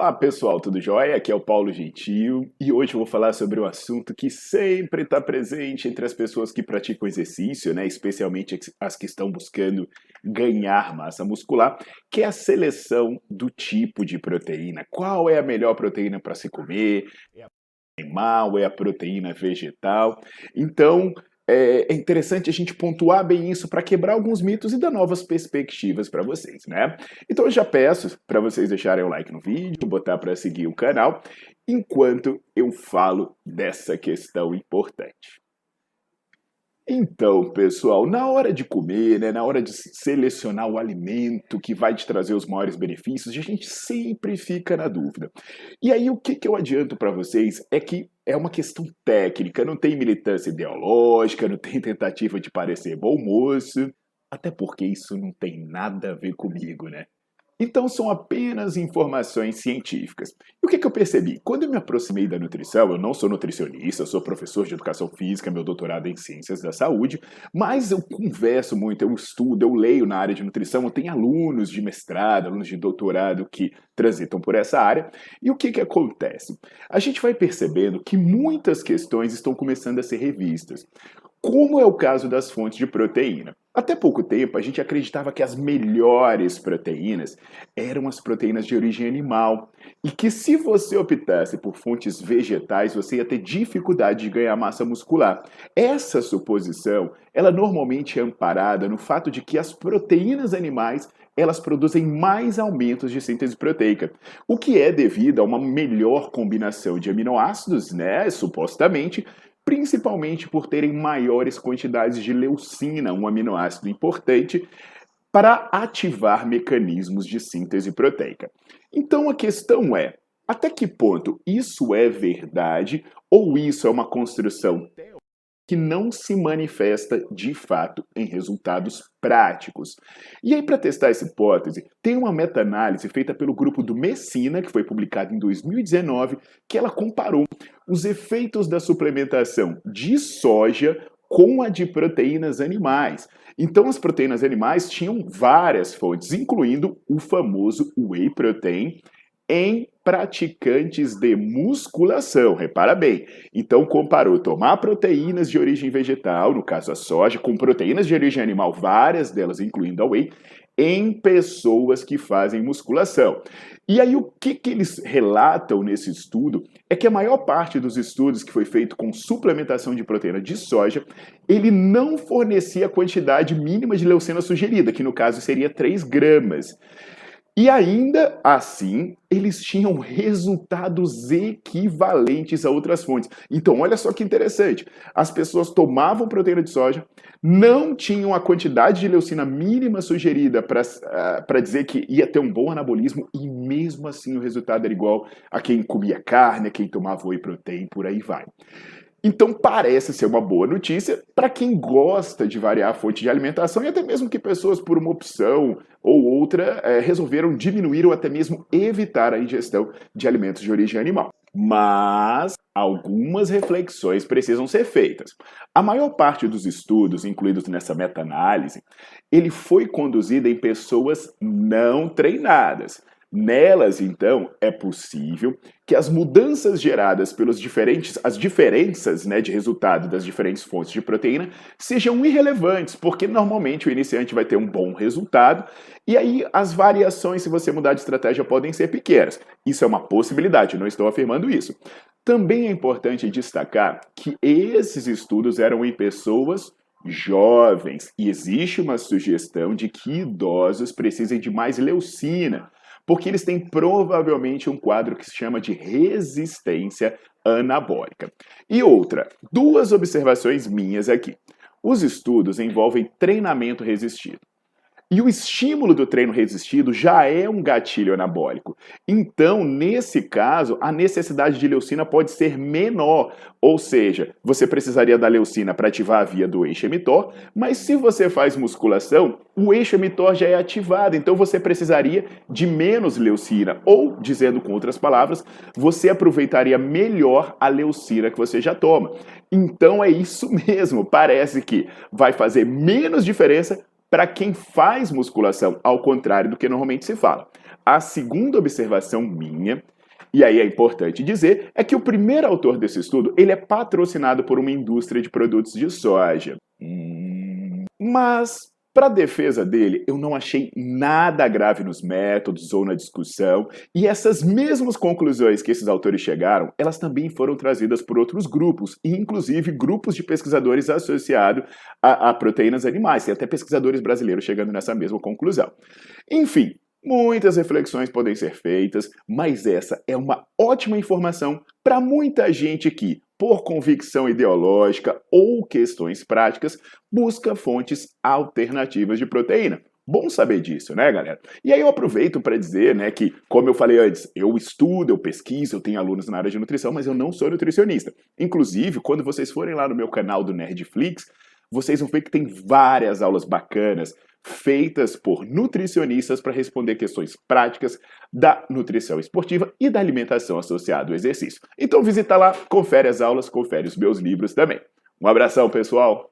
Olá pessoal, tudo jóia? Aqui é o Paulo Gentil e hoje eu vou falar sobre um assunto que sempre está presente entre as pessoas que praticam exercício, né? especialmente as que estão buscando ganhar massa muscular, que é a seleção do tipo de proteína. Qual é a melhor proteína para se comer? É a animal, é a proteína vegetal? Então, é, é interessante a gente pontuar bem isso para quebrar alguns mitos e dar novas perspectivas para vocês, né? Então eu já peço para vocês deixarem o like no vídeo, botar para seguir o canal, enquanto eu falo dessa questão importante. Então, pessoal, na hora de comer, né, na hora de selecionar o alimento que vai te trazer os maiores benefícios, a gente sempre fica na dúvida. E aí, o que, que eu adianto para vocês é que é uma questão técnica, não tem militância ideológica, não tem tentativa de parecer bom moço, até porque isso não tem nada a ver comigo, né? Então são apenas informações científicas. E o que, que, eu percebi? Quando eu me aproximei da nutrição, eu não sou nutricionista, sou professor de educação física, meu doutorado é em ciências da saúde, mas eu converso muito, eu estudo, eu leio na área de nutrição, eu tenho alunos de mestrado, alunos de doutorado que transitam por essa área. E o que, que acontece? A gente vai percebendo que muitas questões estão começando a ser revistas como é o caso das fontes de proteína. Até pouco tempo, a gente acreditava que as melhores proteínas eram as proteínas de origem animal e que se você optasse por fontes vegetais, você ia ter dificuldade de ganhar massa muscular. Essa suposição, ela normalmente é amparada no fato de que as proteínas animais elas produzem mais aumentos de síntese proteica, o que é devido a uma melhor combinação de aminoácidos, né, supostamente, principalmente por terem maiores quantidades de leucina, um aminoácido importante, para ativar mecanismos de síntese proteica. Então a questão é: até que ponto isso é verdade ou isso é uma construção? Que não se manifesta de fato em resultados práticos. E aí, para testar essa hipótese, tem uma meta-análise feita pelo grupo do Messina, que foi publicada em 2019, que ela comparou os efeitos da suplementação de soja com a de proteínas animais. Então, as proteínas animais tinham várias fontes, incluindo o famoso whey protein em praticantes de musculação. Repara bem. Então comparou tomar proteínas de origem vegetal, no caso a soja, com proteínas de origem animal, várias delas incluindo a whey, em pessoas que fazem musculação. E aí o que, que eles relatam nesse estudo é que a maior parte dos estudos que foi feito com suplementação de proteína de soja, ele não fornecia a quantidade mínima de leucina sugerida, que no caso seria 3 gramas. E ainda assim, eles tinham resultados equivalentes a outras fontes. Então, olha só que interessante. As pessoas tomavam proteína de soja, não tinham a quantidade de leucina mínima sugerida para uh, dizer que ia ter um bom anabolismo, e mesmo assim o resultado era igual a quem comia carne, a quem tomava whey protein, por aí vai. Então parece ser uma boa notícia para quem gosta de variar a fonte de alimentação e até mesmo que pessoas, por uma opção ou outra, é, resolveram diminuir ou até mesmo evitar a ingestão de alimentos de origem animal. Mas algumas reflexões precisam ser feitas. A maior parte dos estudos incluídos nessa meta-análise, ele foi conduzido em pessoas não treinadas. Nelas, então, é possível que as mudanças geradas pelos diferentes, as diferenças né, de resultado das diferentes fontes de proteína sejam irrelevantes, porque normalmente o iniciante vai ter um bom resultado, e aí as variações, se você mudar de estratégia, podem ser pequenas. Isso é uma possibilidade, não estou afirmando isso. Também é importante destacar que esses estudos eram em pessoas jovens e existe uma sugestão de que idosos precisem de mais leucina porque eles têm provavelmente um quadro que se chama de resistência anabólica. E outra, duas observações minhas aqui. Os estudos envolvem treinamento resistido. E o estímulo do treino resistido já é um gatilho anabólico. Então, nesse caso, a necessidade de leucina pode ser menor. Ou seja, você precisaria da leucina para ativar a via do eixo emitor, mas se você faz musculação, o eixo emitor já é ativado, então você precisaria de menos leucina. Ou, dizendo com outras palavras, você aproveitaria melhor a leucina que você já toma. Então é isso mesmo, parece que vai fazer menos diferença para quem faz musculação, ao contrário do que normalmente se fala. A segunda observação minha, e aí é importante dizer, é que o primeiro autor desse estudo ele é patrocinado por uma indústria de produtos de soja. Hum, mas para defesa dele, eu não achei nada grave nos métodos ou na discussão, e essas mesmas conclusões que esses autores chegaram, elas também foram trazidas por outros grupos, e inclusive grupos de pesquisadores associados a, a proteínas animais, e até pesquisadores brasileiros chegando nessa mesma conclusão. Enfim, Muitas reflexões podem ser feitas, mas essa é uma ótima informação para muita gente que, por convicção ideológica ou questões práticas, busca fontes alternativas de proteína. Bom saber disso, né, galera? E aí eu aproveito para dizer, né, que, como eu falei antes, eu estudo, eu pesquiso, eu tenho alunos na área de nutrição, mas eu não sou nutricionista. Inclusive, quando vocês forem lá no meu canal do Nerdflix, vocês vão ver que tem várias aulas bacanas feitas por nutricionistas para responder questões práticas da nutrição esportiva e da alimentação associada ao exercício. Então visita lá, confere as aulas, confere os meus livros também. Um abração, pessoal!